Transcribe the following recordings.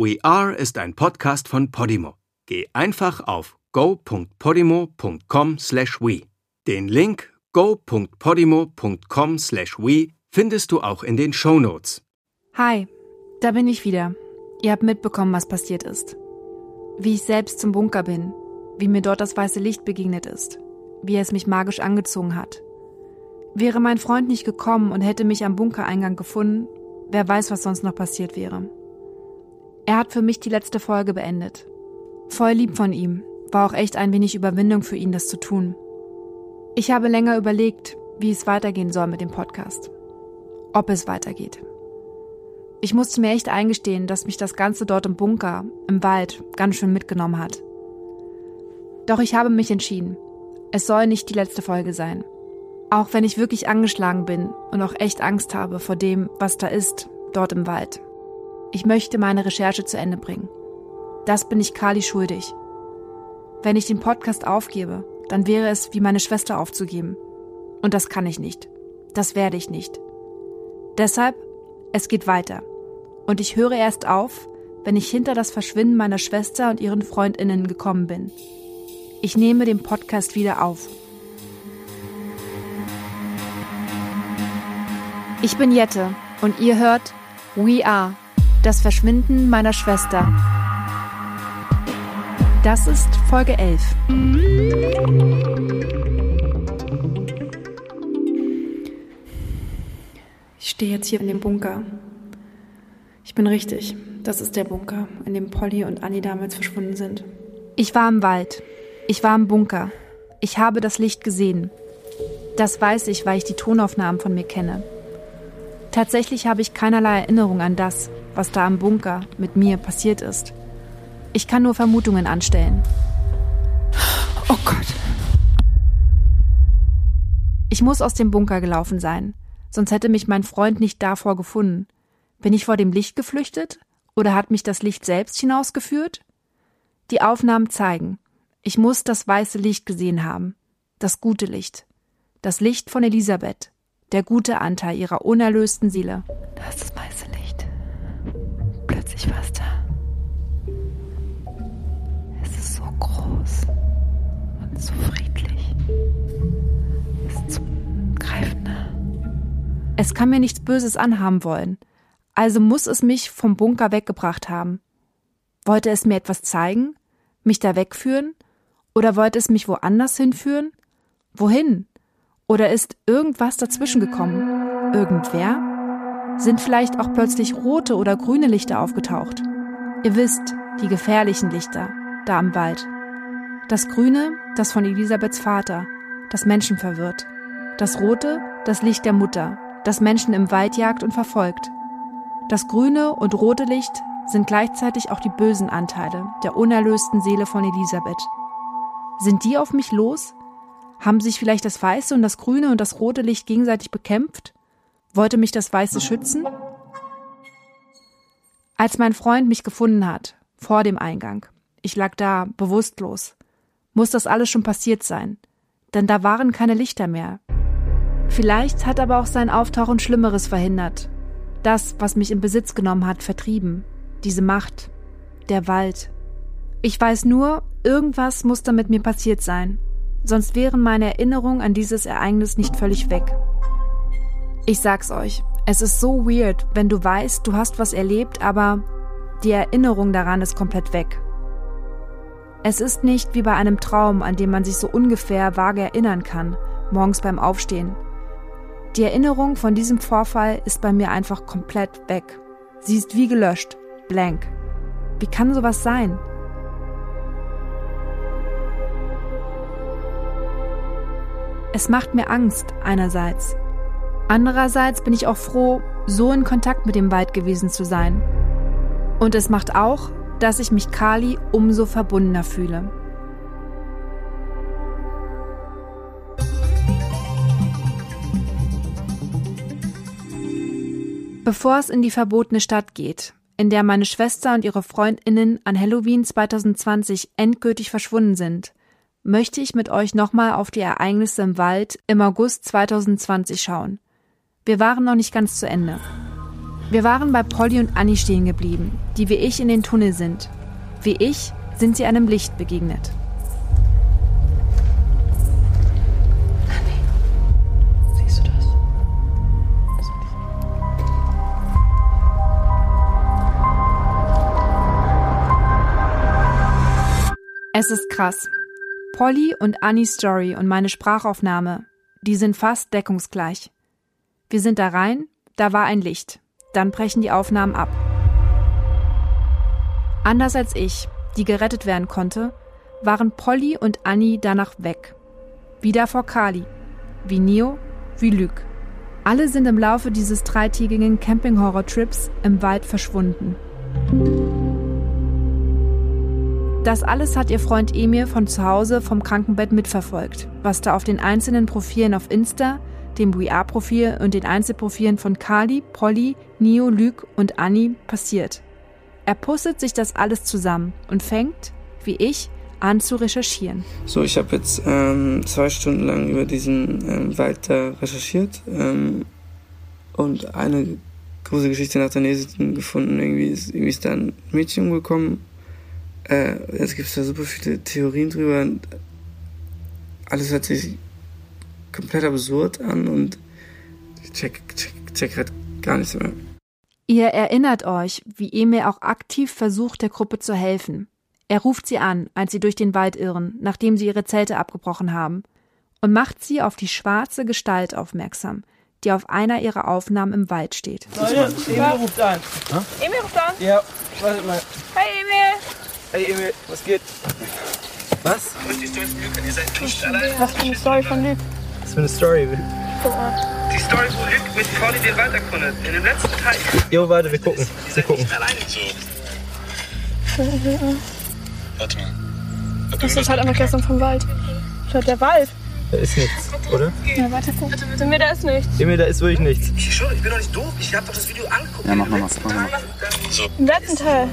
We Are ist ein Podcast von Podimo. Geh einfach auf go.podimo.com/we. Den Link go.podimo.com/we findest du auch in den Show Notes. Hi, da bin ich wieder. Ihr habt mitbekommen, was passiert ist. Wie ich selbst zum Bunker bin, wie mir dort das weiße Licht begegnet ist, wie es mich magisch angezogen hat. Wäre mein Freund nicht gekommen und hätte mich am Bunkereingang gefunden, wer weiß, was sonst noch passiert wäre. Er hat für mich die letzte Folge beendet. Voll lieb von ihm, war auch echt ein wenig Überwindung für ihn, das zu tun. Ich habe länger überlegt, wie es weitergehen soll mit dem Podcast. Ob es weitergeht. Ich musste mir echt eingestehen, dass mich das Ganze dort im Bunker, im Wald, ganz schön mitgenommen hat. Doch ich habe mich entschieden. Es soll nicht die letzte Folge sein. Auch wenn ich wirklich angeschlagen bin und auch echt Angst habe vor dem, was da ist, dort im Wald. Ich möchte meine Recherche zu Ende bringen. Das bin ich Kali schuldig. Wenn ich den Podcast aufgebe, dann wäre es wie meine Schwester aufzugeben. Und das kann ich nicht. Das werde ich nicht. Deshalb, es geht weiter. Und ich höre erst auf, wenn ich hinter das Verschwinden meiner Schwester und ihren Freundinnen gekommen bin. Ich nehme den Podcast wieder auf. Ich bin Jette und ihr hört We Are, das Verschwinden meiner Schwester. Das ist Folge 11. Ich stehe jetzt hier in dem Bunker. Ich bin richtig. Das ist der Bunker, in dem Polly und Annie damals verschwunden sind. Ich war im Wald. Ich war im Bunker. Ich habe das Licht gesehen. Das weiß ich, weil ich die Tonaufnahmen von mir kenne. Tatsächlich habe ich keinerlei Erinnerung an das, was da im Bunker mit mir passiert ist. Ich kann nur Vermutungen anstellen. Oh Gott. Ich muss aus dem Bunker gelaufen sein, sonst hätte mich mein Freund nicht davor gefunden. Bin ich vor dem Licht geflüchtet? Oder hat mich das Licht selbst hinausgeführt? Die Aufnahmen zeigen, ich muss das weiße Licht gesehen haben. Das gute Licht. Das Licht von Elisabeth. Der gute Anteil ihrer unerlösten Seele. Da ist das weiße Licht. Plötzlich war es da. Es ist so groß und so friedlich. Es ist zum Greifen nah. Es kann mir nichts Böses anhaben wollen. Also muss es mich vom Bunker weggebracht haben. Wollte es mir etwas zeigen? Mich da wegführen? Oder wollte es mich woanders hinführen? Wohin? Oder ist irgendwas dazwischen gekommen? Irgendwer? Sind vielleicht auch plötzlich rote oder grüne Lichter aufgetaucht? Ihr wisst, die gefährlichen Lichter, da im Wald. Das Grüne, das von Elisabeths Vater, das Menschen verwirrt. Das Rote, das Licht der Mutter, das Menschen im Wald jagt und verfolgt. Das grüne und rote Licht sind gleichzeitig auch die bösen Anteile der unerlösten Seele von Elisabeth. Sind die auf mich los? Haben sich vielleicht das weiße und das grüne und das rote Licht gegenseitig bekämpft? Wollte mich das weiße schützen? Als mein Freund mich gefunden hat, vor dem Eingang, ich lag da, bewusstlos, muss das alles schon passiert sein, denn da waren keine Lichter mehr. Vielleicht hat aber auch sein Auftauchen Schlimmeres verhindert, das, was mich in Besitz genommen hat, vertrieben. Diese Macht. Der Wald. Ich weiß nur, irgendwas muss da mit mir passiert sein. Sonst wären meine Erinnerungen an dieses Ereignis nicht völlig weg. Ich sag's euch, es ist so weird, wenn du weißt, du hast was erlebt, aber die Erinnerung daran ist komplett weg. Es ist nicht wie bei einem Traum, an dem man sich so ungefähr vage erinnern kann, morgens beim Aufstehen. Die Erinnerung von diesem Vorfall ist bei mir einfach komplett weg. Sie ist wie gelöscht, blank. Wie kann sowas sein? Es macht mir Angst einerseits. Andererseits bin ich auch froh, so in Kontakt mit dem Wald gewesen zu sein. Und es macht auch, dass ich mich Kali umso verbundener fühle. Bevor es in die verbotene Stadt geht, in der meine Schwester und ihre Freundinnen an Halloween 2020 endgültig verschwunden sind, möchte ich mit euch nochmal auf die Ereignisse im Wald im August 2020 schauen. Wir waren noch nicht ganz zu Ende. Wir waren bei Polly und Annie stehen geblieben, die wie ich in den Tunnel sind. Wie ich sind sie einem Licht begegnet. Siehst du das? Es ist krass. Polly und Annies Story und meine Sprachaufnahme, die sind fast deckungsgleich. Wir sind da rein, da war ein Licht. Dann brechen die Aufnahmen ab. Anders als ich, die gerettet werden konnte, waren Polly und Annie danach weg. Wieder vor Kali. Wie Neo, wie Luc. Alle sind im Laufe dieses dreitägigen Camping-Horror-Trips im Wald verschwunden. Das alles hat ihr Freund Emil von zu Hause vom Krankenbett mitverfolgt, was da auf den einzelnen Profilen auf Insta, dem We-Are-Profil und den Einzelprofilen von Kali, Polly, Neo, Luc und Annie passiert. Er pustet sich das alles zusammen und fängt, wie ich, an zu recherchieren. So, ich habe jetzt ähm, zwei Stunden lang über diesen ähm, Wald da recherchiert ähm, und eine große Geschichte nach der nächsten gefunden. Irgendwie ist, irgendwie ist da ein Mädchen umgekommen. Äh, jetzt gibt es da super viele Theorien drüber. Und alles hört sich komplett absurd an und ich check, check, check halt gar nichts mehr. Ihr erinnert euch, wie Emil auch aktiv versucht, der Gruppe zu helfen. Er ruft sie an, als sie durch den Wald irren, nachdem sie ihre Zelte abgebrochen haben, und macht sie auf die schwarze Gestalt aufmerksam, die auf einer ihrer Aufnahmen im Wald steht. Leute, Emil ruft an. Emil ruft an. Ja, warte mal. Hey Emil. Hey Emil, was geht? Was? Was für eine Story von Luke. Was für eine Story? Guck mal. Die Story, wo Luke mit Polly den Wald erkundet. In dem letzten Teil. Jo, warte, wir gucken. Wir gucken. Warte mal. Das ist halt einfach gestern vom Wald. Schaut der Wald. Da ist nichts, oder? Ja, warte, guck. Bitte, mir, da ist nichts. Emil, da ist wirklich nichts. Ich ich bin doch nicht doof. Ich hab doch das Video angeguckt. Ja, mach mal was. Mal. Im letzten Teil.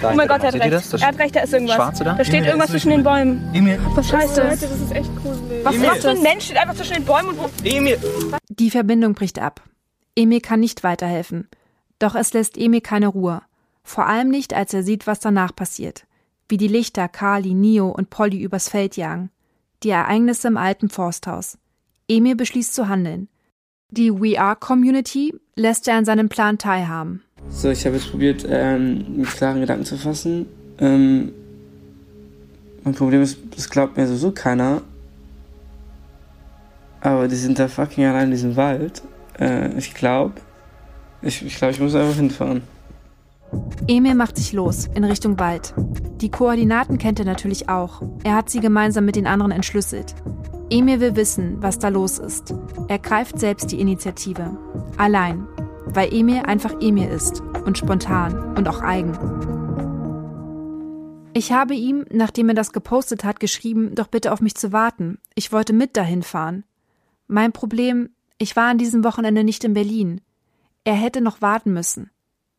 Da Oh mein Gott, er hat recht. das? Er hat recht, da ist irgendwas. Schwarze da? Da steht irgendwas zwischen den Bäumen. Emil, Was heißt das? Das ist echt gruselig. Was, was für ein Mensch steht einfach zwischen den Bäumen und wo... Emil. Die Verbindung bricht ab. Emil kann nicht weiterhelfen. Doch es lässt Emil keine Ruhe. Vor allem nicht, als er sieht, was danach passiert. Wie die Lichter Kali, Nio und Polly übers Feld jagen. Die Ereignisse im alten Forsthaus. Emil beschließt zu handeln. Die We Are Community lässt er an seinem Plan teilhaben. So, ich habe jetzt probiert, ähm, mit klaren Gedanken zu fassen. Ähm, mein Problem ist, das glaubt mir sowieso keiner. Aber die sind da fucking allein in diesem Wald. Äh, ich glaube, ich, ich glaube, ich muss einfach hinfahren. Emil macht sich los in Richtung Wald. Die Koordinaten kennt er natürlich auch. Er hat sie gemeinsam mit den anderen entschlüsselt. Emil will wissen, was da los ist. Er greift selbst die Initiative. Allein. Weil Emil einfach Emil ist. Und spontan. Und auch eigen. Ich habe ihm, nachdem er das gepostet hat, geschrieben, doch bitte auf mich zu warten. Ich wollte mit dahin fahren. Mein Problem, ich war an diesem Wochenende nicht in Berlin. Er hätte noch warten müssen.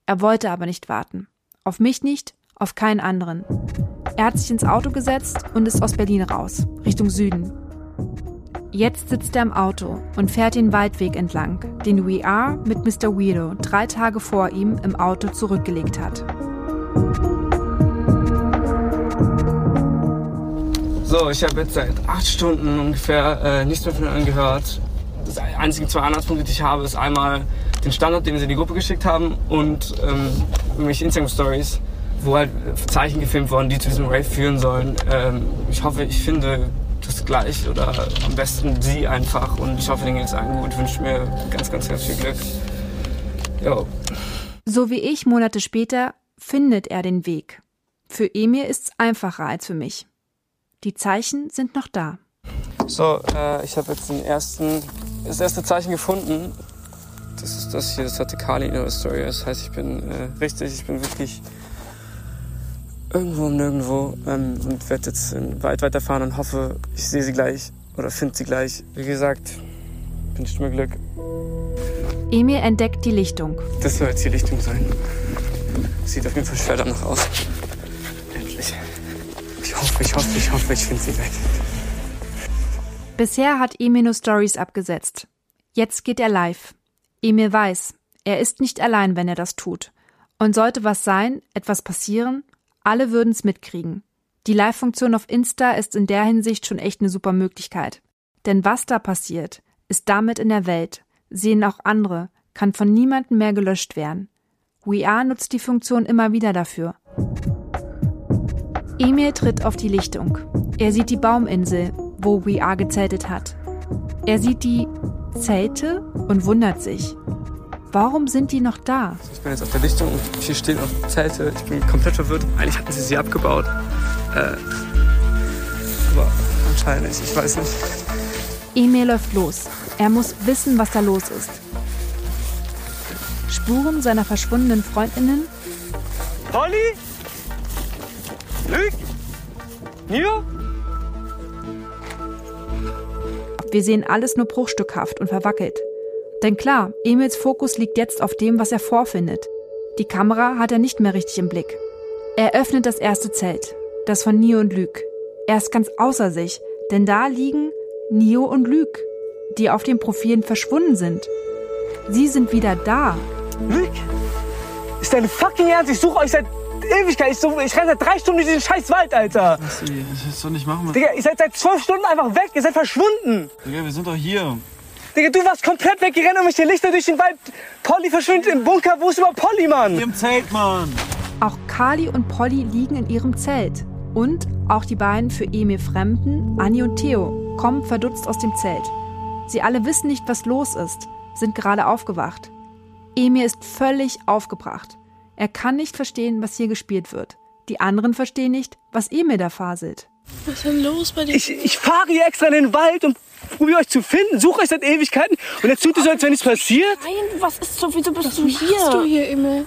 Er wollte aber nicht warten. Auf mich nicht, auf keinen anderen. Er hat sich ins Auto gesetzt und ist aus Berlin raus, Richtung Süden. Jetzt sitzt er im Auto und fährt den Waldweg entlang, den We Are mit Mr. Weirdo drei Tage vor ihm im Auto zurückgelegt hat. So, ich habe jetzt seit acht Stunden ungefähr äh, nichts mehr von ihnen angehört. Das einzige zwei Anhaltspunkte, die ich habe, ist einmal den Standard, den sie in die Gruppe geschickt haben und ähm, irgendwelche Instagram-Stories, wo halt Zeichen gefilmt wurden, die zu diesem Rave führen sollen. Ähm, ich hoffe, ich finde das gleich oder am besten sie einfach und ich hoffe, denen geht es allen gut. Wünsche mir ganz, ganz, ganz viel Glück. Jo. So wie ich Monate später findet er den Weg. Für Emil ist's einfacher als für mich. Die Zeichen sind noch da. So, äh, ich habe jetzt den ersten, das erste Zeichen gefunden. Das ist das hier, das hatte Kali in ihrer Story. Das heißt, ich bin äh, richtig, ich bin wirklich irgendwo nirgendwo ähm, und werde jetzt weit weiterfahren und hoffe, ich sehe sie gleich oder finde sie gleich. Wie gesagt, wünscht mir Glück. Emil entdeckt die Lichtung. Das soll jetzt die Lichtung sein. Sieht auf jeden Fall schwer danach aus. Endlich. Ich hoffe, ich hoffe, ich hoffe, ich finde sie gleich. Bisher hat Emil nur Stories abgesetzt. Jetzt geht er live. Emil weiß, Er ist nicht allein, wenn er das tut. Und sollte was sein, etwas passieren, alle würden's mitkriegen. Die Live-Funktion auf Insta ist in der Hinsicht schon echt eine super Möglichkeit. Denn was da passiert, ist damit in der Welt, sehen auch andere, kann von niemandem mehr gelöscht werden. We nutzt die Funktion immer wieder dafür. Emil tritt auf die Lichtung. Er sieht die Bauminsel, wo We gezeltet hat. Er sieht die Zelte und wundert sich. Warum sind die noch da? Ich bin jetzt auf der Lichtung und hier stehen noch Zelte. Ich bin komplett verwirrt. Eigentlich hatten sie sie abgebaut. Äh, aber anscheinend. Ich weiß nicht. Emil läuft los. Er muss wissen, was da los ist. Spuren seiner verschwundenen Freundinnen? Polly? Luc? Nio? Wir sehen alles nur bruchstückhaft und verwackelt. Denn klar, Emils Fokus liegt jetzt auf dem, was er vorfindet. Die Kamera hat er nicht mehr richtig im Blick. Er öffnet das erste Zelt, das von Nio und Luc. Er ist ganz außer sich, denn da liegen Nio und Luc, die auf den Profilen verschwunden sind. Sie sind wieder da. Luc? Ist dein fucking Ernst? Ich suche euch seit Ewigkeit. Ich, suche, ich renne seit drei Stunden durch diesen scheiß Wald, Alter. Was, das willst du nicht machen. Digga, ihr seid seit zwölf Stunden einfach weg. Ihr seid verschwunden. Digga, wir sind doch hier. Digga, du warst komplett weg. Ihr rennt um mich die Lichter durch den Wald. Polly verschwindet im Bunker. Wo ist überhaupt Polly, Mann? Im Zelt, Mann. Auch Kali und Polly liegen in ihrem Zelt. Und auch die beiden für Emil Fremden, Anni und Theo, kommen verdutzt aus dem Zelt. Sie alle wissen nicht, was los ist, sind gerade aufgewacht. Emil ist völlig aufgebracht. Er kann nicht verstehen, was hier gespielt wird. Die anderen verstehen nicht, was Emil da faselt. Was ist denn los bei dir? Ich, ich fahre hier extra in den Wald und probiere euch zu finden. Suche euch seit Ewigkeiten. Und jetzt tut ihr so, als wenn nichts passiert. Nein, was ist so? Wieso bist du hier? Was du hier, Emil?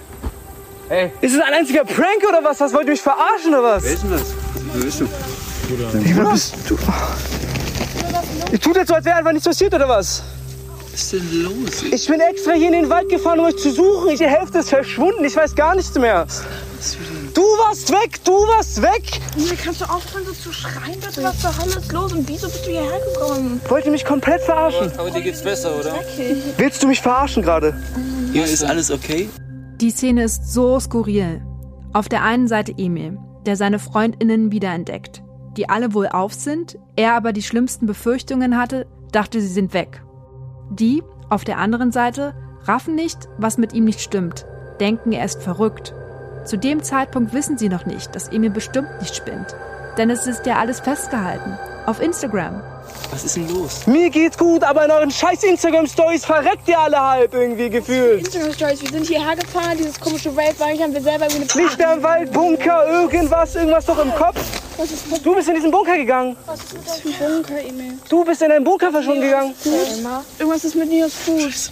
Ey, ist es ein einziger Prank oder was? Was wollt ihr mich verarschen oder was? Wer ist denn das? Wer bist du? Digga, was bist du? Ihr tut jetzt so, als wäre einfach nichts passiert oder was? Was ist denn los? Ich bin extra hier in den Wald gefahren, um euch zu suchen. Die Hälfte ist verschwunden. Ich weiß gar nichts mehr. Du warst weg, du warst weg. Emil, kannst du aufhören, so zu schreien? Bitte? Was zur Hölle ist los? Und wieso bist du hierher gekommen? Wollt ihr mich komplett verarschen? Aber dir geht's besser, oder? Willst du mich verarschen gerade? Ja, ist alles okay? Die Szene ist so skurril. Auf der einen Seite Emil, der seine Freundinnen wiederentdeckt, die alle wohl auf sind, er aber die schlimmsten Befürchtungen hatte, dachte, sie sind weg. Die, auf der anderen Seite, raffen nicht, was mit ihm nicht stimmt, denken, er ist verrückt. Zu dem Zeitpunkt wissen sie noch nicht, dass Emil bestimmt nicht spinnt. Denn es ist ja alles festgehalten. Auf Instagram. Was ist denn los? Mir geht's gut, aber in euren scheiß Instagram-Stories verreckt ihr alle halb irgendwie gefühlt. Instagram Stories, wir sind hierher gefahren, dieses komische Welt, weil haben wir selber irgendwie eine Lichter im Wald, Bunker, irgendwas, irgendwas doch im Kopf. Was ist mit, Du bist in diesen Bunker gegangen. was ist mit deinem Bunker, Emil? Du bist in deinen Bunker verschwunden gegangen. Irgendwas ist mit Nios Fuß.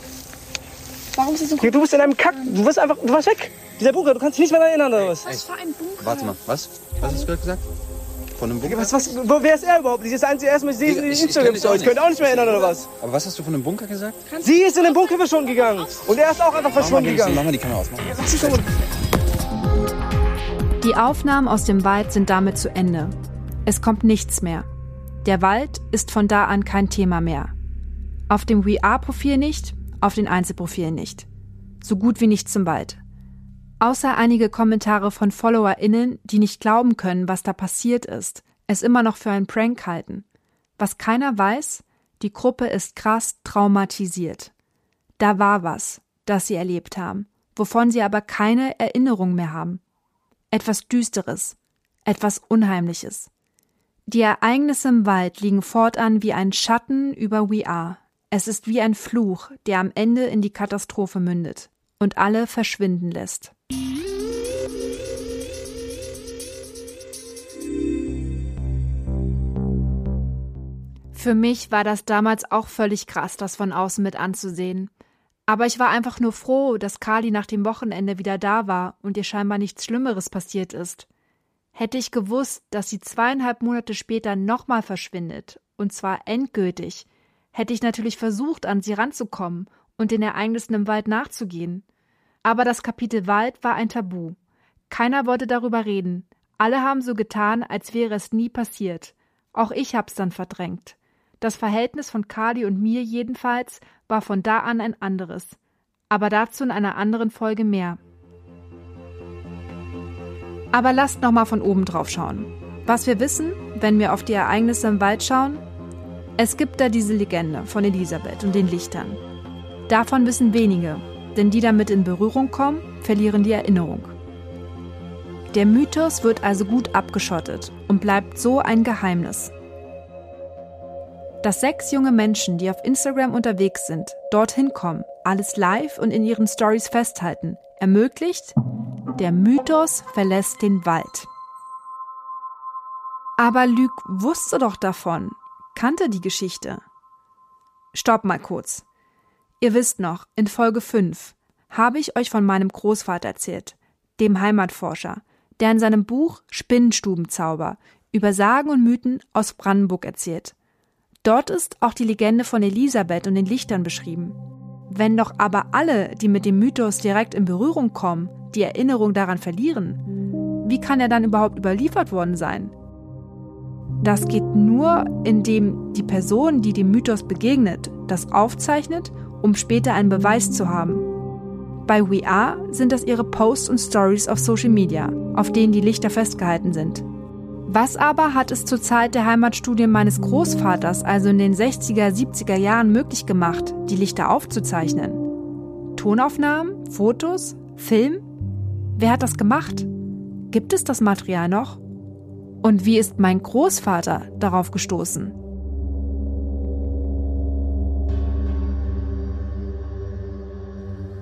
Warum ist das so Ja, Du bist in einem Kack. Du warst einfach, du warst weg. Dieser Bunker, du kannst dich nicht mehr daran erinnern oder was? Was für ein Bunker? Warte mal, was? Was hast du gerade gesagt? Von einem Bunker? Was, was, wo, wer ist er überhaupt? Sie ist das einzige erstmal, ich sehe in den Ich- ich Instagram-Stories. kenn Könnt ihr auch nicht mehr erinnern oder was? Aber was hast du von einem Bunker gesagt? Sie ist in den Bunker verschwunden gegangen. Und er ist auch einfach Mach mal, verschwunden die, gegangen. mach mal die Kamera aus. Mach mal. Die Aufnahmen aus dem Wald sind damit zu Ende. Es kommt nichts mehr. Der Wald ist von da an kein Thema mehr. Auf dem We-Are-Profil nicht, auf den Einzelprofilen nicht. So gut wie nichts zum Wald. Außer einige Kommentare von FollowerInnen, die nicht glauben können, was da passiert ist, es immer noch für einen Prank halten. Was keiner weiß, die Gruppe ist krass traumatisiert. Da war was, das sie erlebt haben, wovon sie aber keine Erinnerung mehr haben. Etwas Düsteres, etwas Unheimliches. Die Ereignisse im Wald liegen fortan wie ein Schatten über We Are. Es ist wie ein Fluch, der am Ende in die Katastrophe mündet und alle verschwinden lässt. Für mich war das damals auch völlig krass, das von außen mit anzusehen. Aber ich war einfach nur froh, dass Kali nach dem Wochenende wieder da war und ihr scheinbar nichts Schlimmeres passiert ist. Hätte ich gewusst, dass sie zweieinhalb Monate später nochmal verschwindet, und zwar endgültig, hätte ich natürlich versucht, an sie ranzukommen und den Ereignissen im Wald nachzugehen. Aber das Kapitel Wald war ein Tabu. Keiner wollte darüber reden. Alle haben so getan, als wäre es nie passiert. Auch ich hab's dann verdrängt. Das Verhältnis von Kali und mir jedenfalls war von da an ein anderes. Aber dazu in einer anderen Folge mehr. Aber lasst noch mal von oben drauf schauen. Was wir wissen, wenn wir auf die Ereignisse im Wald schauen, es gibt da diese Legende von Elisabeth und den Lichtern. Davon wissen wenige, denn die damit in Berührung kommen, verlieren die Erinnerung. Der Mythos wird also gut abgeschottet und bleibt so ein Geheimnis. Dass sechs junge Menschen, die auf Instagram unterwegs sind, dorthin kommen, alles live und in ihren Stories festhalten, ermöglicht, der Mythos verlässt den Wald. Aber Lüg wusste doch davon, kannte die Geschichte. Stopp mal kurz. Ihr wisst noch, in Folge 5 habe ich euch von meinem Großvater erzählt, dem Heimatforscher, der in seinem Buch Spinnenstubenzauber über Sagen und Mythen aus Brandenburg erzählt. Dort ist auch die Legende von Elisabeth und den Lichtern beschrieben. Wenn doch aber alle, die mit dem Mythos direkt in Berührung kommen, die Erinnerung daran verlieren, wie kann er dann überhaupt überliefert worden sein? Das geht nur, indem die Person, die dem Mythos begegnet, das aufzeichnet, um später einen Beweis zu haben. Bei We Are sind das ihre Posts und Stories auf Social Media, auf denen die Lichter festgehalten sind. Was aber hat es zur Zeit der Heimatstudien meines Großvaters, also in den 60er, 70er Jahren möglich gemacht, die Lichter aufzuzeichnen? Tonaufnahmen? Fotos? Film? Wer hat das gemacht? Gibt es das Material noch? Und wie ist mein Großvater darauf gestoßen?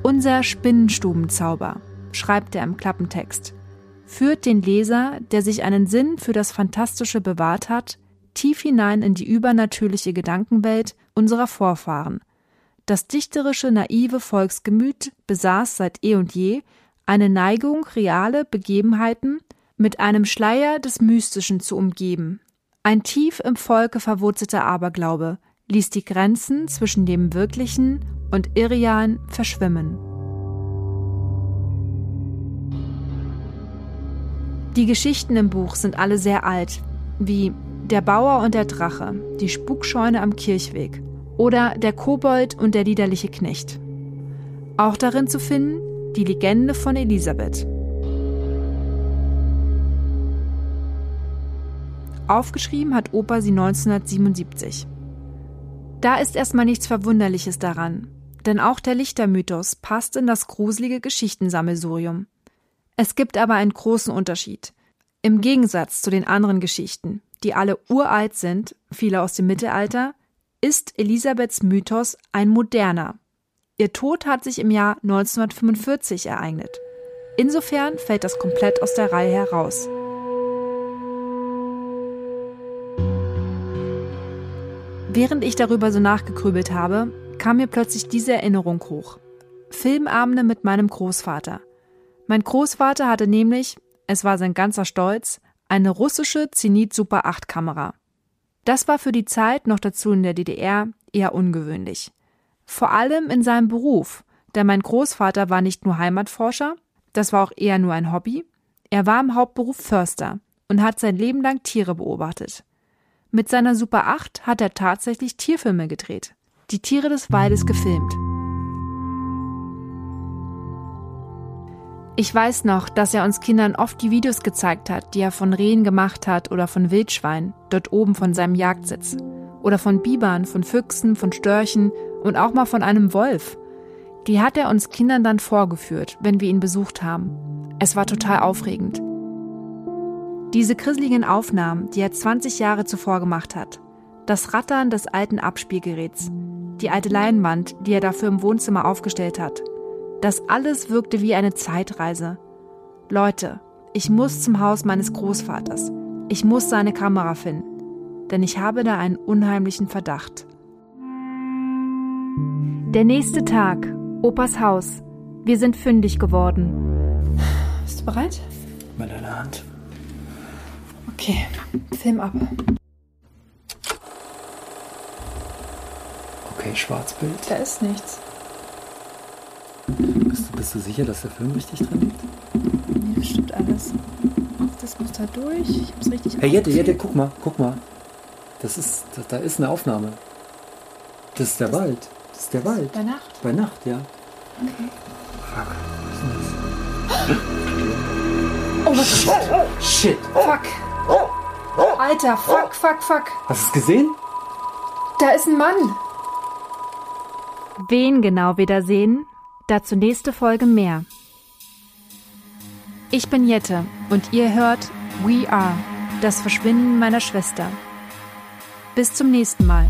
Unser Spinnenstubenzauber, schreibt er im Klappentext, führt den Leser, der sich einen Sinn für das Fantastische bewahrt hat, tief hinein in die übernatürliche Gedankenwelt unserer Vorfahren. Das dichterische, naive Volksgemüt besaß seit eh und je eine Neigung, reale Begebenheiten mit einem Schleier des Mystischen zu umgeben. Ein tief im Volke verwurzelter Aberglaube ließ die Grenzen zwischen dem Wirklichen und Irrealen verschwimmen. Die Geschichten im Buch sind alle sehr alt, wie Der Bauer und der Drache, die Spukscheune am Kirchweg oder Der Kobold und der liederliche Knecht. Auch darin zu finden die Legende von Elisabeth. Aufgeschrieben hat Opa sie 1977. Da ist erstmal nichts Verwunderliches daran, denn auch der Lichtermythos passt in das gruselige Geschichtensammelsurium. Es gibt aber einen großen Unterschied. Im Gegensatz zu den anderen Geschichten, die alle uralt sind, viele aus dem Mittelalter, ist Elisabeths Mythos ein moderner. Ihr Tod hat sich im Jahr 1945 ereignet. Insofern fällt das komplett aus der Reihe heraus. Während ich darüber so nachgegrübelt habe, kam mir plötzlich diese Erinnerung hoch. Filmabende mit meinem Großvater. Mein Großvater hatte nämlich, es war sein ganzer Stolz, eine russische Zenit Super 8 Kamera. Das war für die Zeit noch dazu in der DDR eher ungewöhnlich. Vor allem in seinem Beruf, denn mein Großvater war nicht nur Heimatforscher, das war auch eher nur ein Hobby, er war im Hauptberuf Förster und hat sein Leben lang Tiere beobachtet. Mit seiner Super 8 hat er tatsächlich Tierfilme gedreht. Die Tiere des Waldes gefilmt. Ich weiß noch, dass er uns Kindern oft die Videos gezeigt hat, die er von Rehen gemacht hat oder von Wildschweinen, dort oben von seinem Jagdsitz. Oder von Bibern, von Füchsen, von Störchen und auch mal von einem Wolf. Die hat er uns Kindern dann vorgeführt, wenn wir ihn besucht haben. Es war total aufregend. Diese grisseligen Aufnahmen, die er 20 Jahre zuvor gemacht hat, das Rattern des alten Abspielgeräts, die alte Leinwand, die er dafür im Wohnzimmer aufgestellt hat, das alles wirkte wie eine Zeitreise. Leute, ich muss zum Haus meines Großvaters. Ich muss seine Kamera finden, denn ich habe da einen unheimlichen Verdacht. Der nächste Tag, Opas Haus. Wir sind fündig geworden. Bist du bereit? Mit deiner Hand. Okay, Film ab. Okay, Schwarzbild. Da ist nichts. Bist du, bist du sicher, dass der Film richtig drin liegt? Ja, das stimmt alles. Das muss da durch. Ich hab's richtig Hey, Jette. Jette, guck mal, guck mal. Das ist, da, da ist eine Aufnahme. Das ist der Wald. Das ist der Wald. Bei Nacht. Bei Nacht, ja. Oh mein Gott. Shit. Fuck. Alter, fuck, fuck, fuck. Hast du es gesehen? Da ist ein Mann. Wen genau wir da sehen? Dazu nächste Folge mehr. Ich bin Jette und ihr hört We Are, das Verschwinden meiner Schwester. Bis zum nächsten Mal.